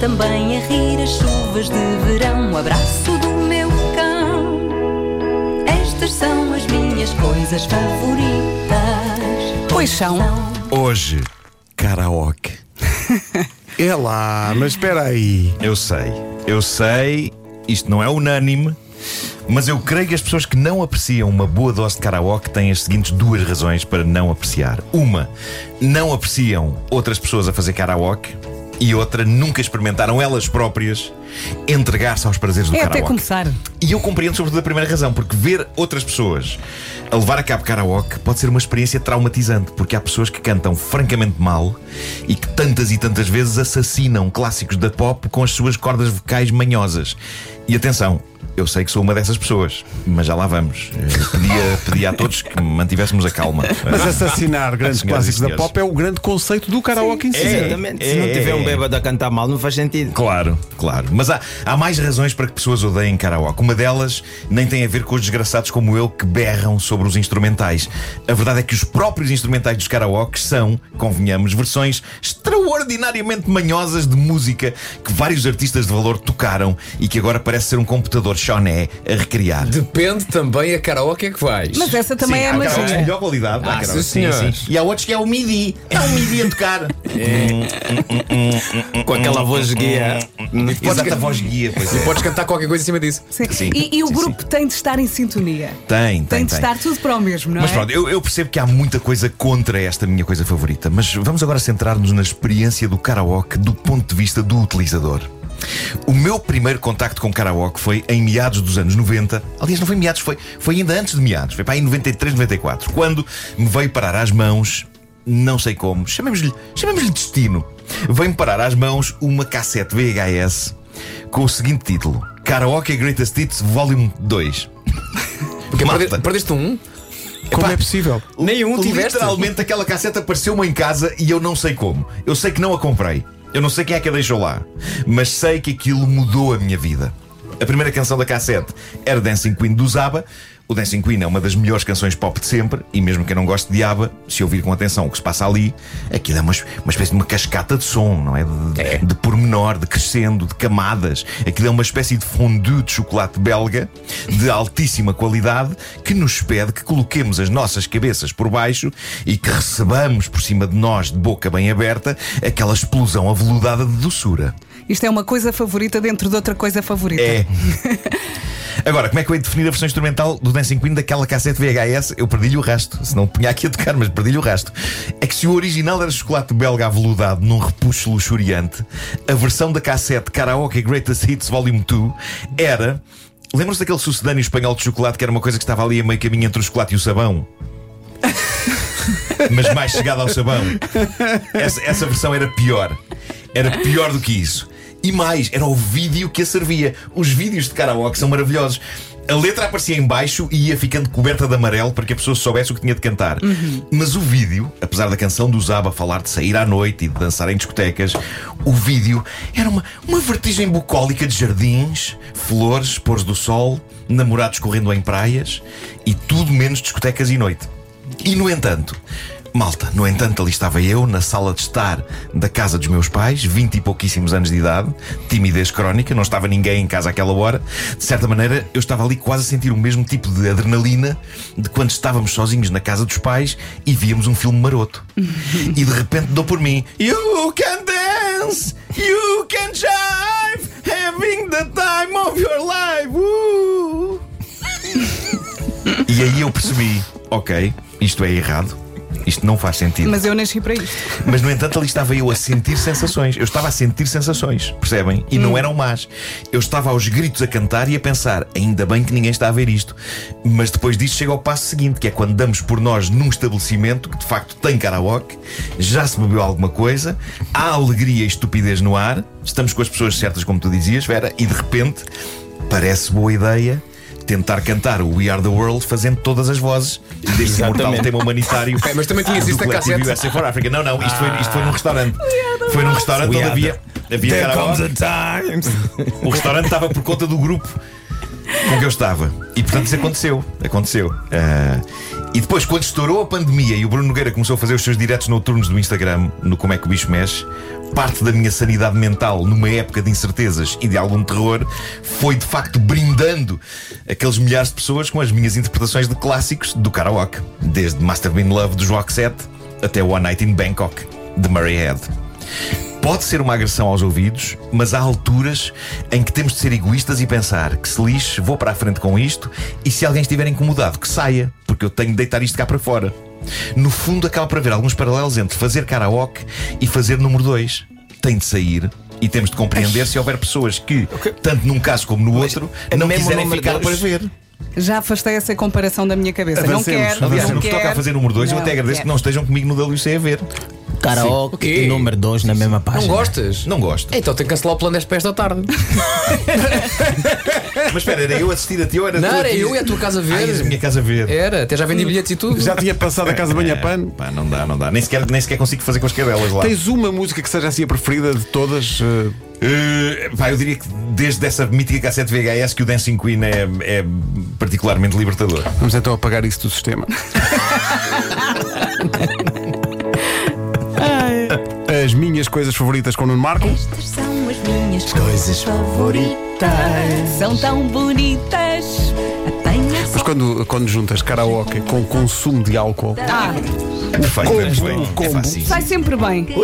também a rir as chuvas de verão. O abraço do meu cão. Estas são as minhas coisas favoritas. Pois são. Hoje, karaoke. É lá, mas espera aí. Eu sei, eu sei, isto não é unânime, mas eu creio que as pessoas que não apreciam uma boa dose de karaoke têm as seguintes duas razões para não apreciar. Uma, não apreciam outras pessoas a fazer karaoke. E outra, nunca experimentaram elas próprias entregar-se aos prazeres do É karaoke. até começar. E eu compreendo sobretudo a primeira razão, porque ver outras pessoas a levar a cabo karaoke pode ser uma experiência traumatizante, porque há pessoas que cantam francamente mal e que tantas e tantas vezes assassinam clássicos da pop com as suas cordas vocais manhosas. E atenção, eu sei que sou uma dessas pessoas, mas já lá vamos. Eh, Pedia, pedia a todos que mantivéssemos a calma. Mas assassinar grandes clássicos da pop é o grande conceito do karaoke em si. É. Exatamente. Se não é, tiver um é. bêbado a cantar mal, não faz sentido. Claro, claro. Mas há, há mais razões para que pessoas odeiem karaoke. Uma delas nem tem a ver com os desgraçados como eu que berram sobre os instrumentais. A verdade é que os próprios instrumentais dos karaokes são, convenhamos, versões extraordinariamente manhosas de música que vários artistas de valor tocaram e que agora parece ser um computador choné a recriar. Depende também a karaoke é que vais. Mas essa também Sim, é há karaokes de magia. melhor qualidade. há Ah, sim, senhores. E há outros que é o MIDI. É o MIDI a tocar. Com aquela voz guia. Exato, a voz guia. Pois é. Podes cantar qualquer coisa em cima disso. Sim. Sim. E, e o Sim, grupo tem de estar em sintonia. Tem, tem, Tem de tem. estar tudo para o mesmo, não Mas é? pronto, eu, eu percebo que há muita coisa contra esta minha coisa favorita, mas vamos agora centrar-nos na experiência do karaoke do ponto de vista do utilizador. O meu primeiro contacto com karaoke foi em meados dos anos 90. Aliás, não foi meados, foi, foi ainda antes de meados. Foi para aí em 93, 94. Quando me veio parar às mãos, não sei como, chamemos-lhe chamemos destino. Veio-me parar às mãos uma cassete VHS com o seguinte título: Karaoke Greatest Hits Volume 2. Porque perdeste um? Como Epá, é possível? Nenhum tiveste. Literalmente aquela cassete apareceu-me em casa e eu não sei como. Eu sei que não a comprei. Eu não sei quem é que a deixou lá. Mas sei que aquilo mudou a minha vida. A primeira canção da cassete era Dancing Queen do Zaba. O Dancing Queen é uma das melhores canções pop de sempre, e mesmo quem não goste de ABBA, se ouvir com atenção o que se passa ali, aquilo é uma, uma espécie de uma cascata de som, não é? De, de pormenor, de crescendo, de camadas. Aquilo é uma espécie de fondue de chocolate belga de altíssima qualidade que nos pede que coloquemos as nossas cabeças por baixo e que recebamos por cima de nós, de boca bem aberta, aquela explosão aveludada de doçura. Isto é uma coisa favorita dentro de outra coisa favorita. É. Agora, como é que eu de definir a versão instrumental do Dancing Queen daquela cassete VHS? Eu perdi-lhe o rasto. Se não punha aqui a tocar, mas perdi-lhe o rasto. É que se o original era chocolate belga aveludado num repuxo luxuriante, a versão da cassete Karaoke Greatest Hits Volume 2 era. Lembram-se daquele sucedâneo espanhol de chocolate que era uma coisa que estava ali a meio caminho entre o chocolate e o sabão? mas mais chegada ao sabão. Essa, essa versão era pior. Era pior do que isso. E mais, era o vídeo que a servia. Os vídeos de karaoke são maravilhosos. A letra aparecia em baixo e ia ficando coberta de amarelo para que a pessoa soubesse o que tinha de cantar. Mas o vídeo, apesar da canção do Zaba falar de sair à noite e de dançar em discotecas, o vídeo era uma, uma vertigem bucólica de jardins, flores, pôres do sol, namorados correndo em praias e tudo menos discotecas e noite. E no entanto, malta, no entanto, ali estava eu na sala de estar da casa dos meus pais, vinte e pouquíssimos anos de idade, timidez crónica, não estava ninguém em casa àquela hora. De certa maneira, eu estava ali quase a sentir o mesmo tipo de adrenalina de quando estávamos sozinhos na casa dos pais e víamos um filme maroto. e de repente dou por mim: You can dance, you can jive, having the time of your life. Uh. E aí eu percebi, ok, isto é errado, isto não faz sentido. Mas eu nasci para isto. Mas no entanto ali estava eu a sentir sensações. Eu estava a sentir sensações, percebem? E não eram más. Eu estava aos gritos a cantar e a pensar, ainda bem que ninguém está a ver isto. Mas depois disto chega ao passo seguinte, que é quando damos por nós num estabelecimento que de facto tem karaoke, já se bebeu alguma coisa, há alegria e estupidez no ar, estamos com as pessoas certas, como tu dizias, Vera, e de repente parece boa ideia. Tentar cantar o We Are the World fazendo todas as vozes deste imortal tema humanitário. É, mas também tinhas do isso cassete. USA for Africa. Não, não, isto, foi, isto foi num restaurante. Foi num restaurante onde havia, havia There comes a time. O restaurante estava por conta do grupo. Com que eu estava. E portanto isso aconteceu. Aconteceu. Ah, e depois, quando estourou a pandemia e o Bruno Nogueira começou a fazer os seus diretos noturnos do Instagram, no Como é que o bicho mexe, parte da minha sanidade mental numa época de incertezas e de algum terror foi de facto brindando aqueles milhares de pessoas com as minhas interpretações de clássicos do karaoke, desde Master Been Love dos Roxette até One Night in Bangkok de Murray Head. Pode ser uma agressão aos ouvidos, mas há alturas em que temos de ser egoístas e pensar que se lixe, vou para a frente com isto e se alguém estiver incomodado, que saia, porque eu tenho de deitar isto cá para fora. No fundo, acaba por haver alguns paralelos entre fazer karaoke e fazer número 2. Tem de sair. E temos de compreender se houver pessoas que, tanto num caso como no outro, não quiserem ficar dois? para ver. Já afastei essa comparação da minha cabeça. não Avancemos, quero. Aliás, não no que toca a fazer número 2, eu Não até agradeço quero. que não estejam comigo no WC a ver. Karaoke O quê? e número 2 na mesma página. Não gostas? Não gosto. Então tem que cancelar o plano desta para esta tarde. Mas espera, era eu assistir a ti ou era Não, tu a era eu e a tua casa Ai, és a ver. minha casa a ver. Era, até já vendi bilhetes e tudo. Já tinha passado a casa de banho a pano. Pá, não dá, não dá. Nem sequer, nem sequer consigo fazer com as cadelas lá. Tens uma música que seja assim a preferida de todas? Uh, pá, eu diria que desde essa mítica cassete VHS que o Dancing Queen é, é particularmente libertador. Vamos então apagar isso do sistema. coisas favoritas com o Nuno Marco. Estas são as minhas coisas favoritas. São tão bonitas. Apanha Mas quando, quando juntas karaoke com consumo de álcool, Ah, Perfeito, combo, perfeito. o É combo. fácil. sai sempre bem.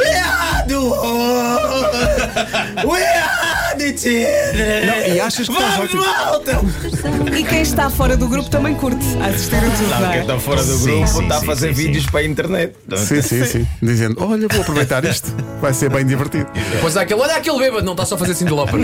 e achas que estás ótimo. E quem está fora do grupo também curte a assistir a tudo. não Quem é? está fora do Sim, grupo sim, está a sim, fazer sim, vídeos sim. para a internet. Sim, sim, sim. Dizendo: Olha, vou aproveitar isto. Vai ser bem divertido. Depois há aquele, olha aquele bêbado, não está só a fazer assim de lópera.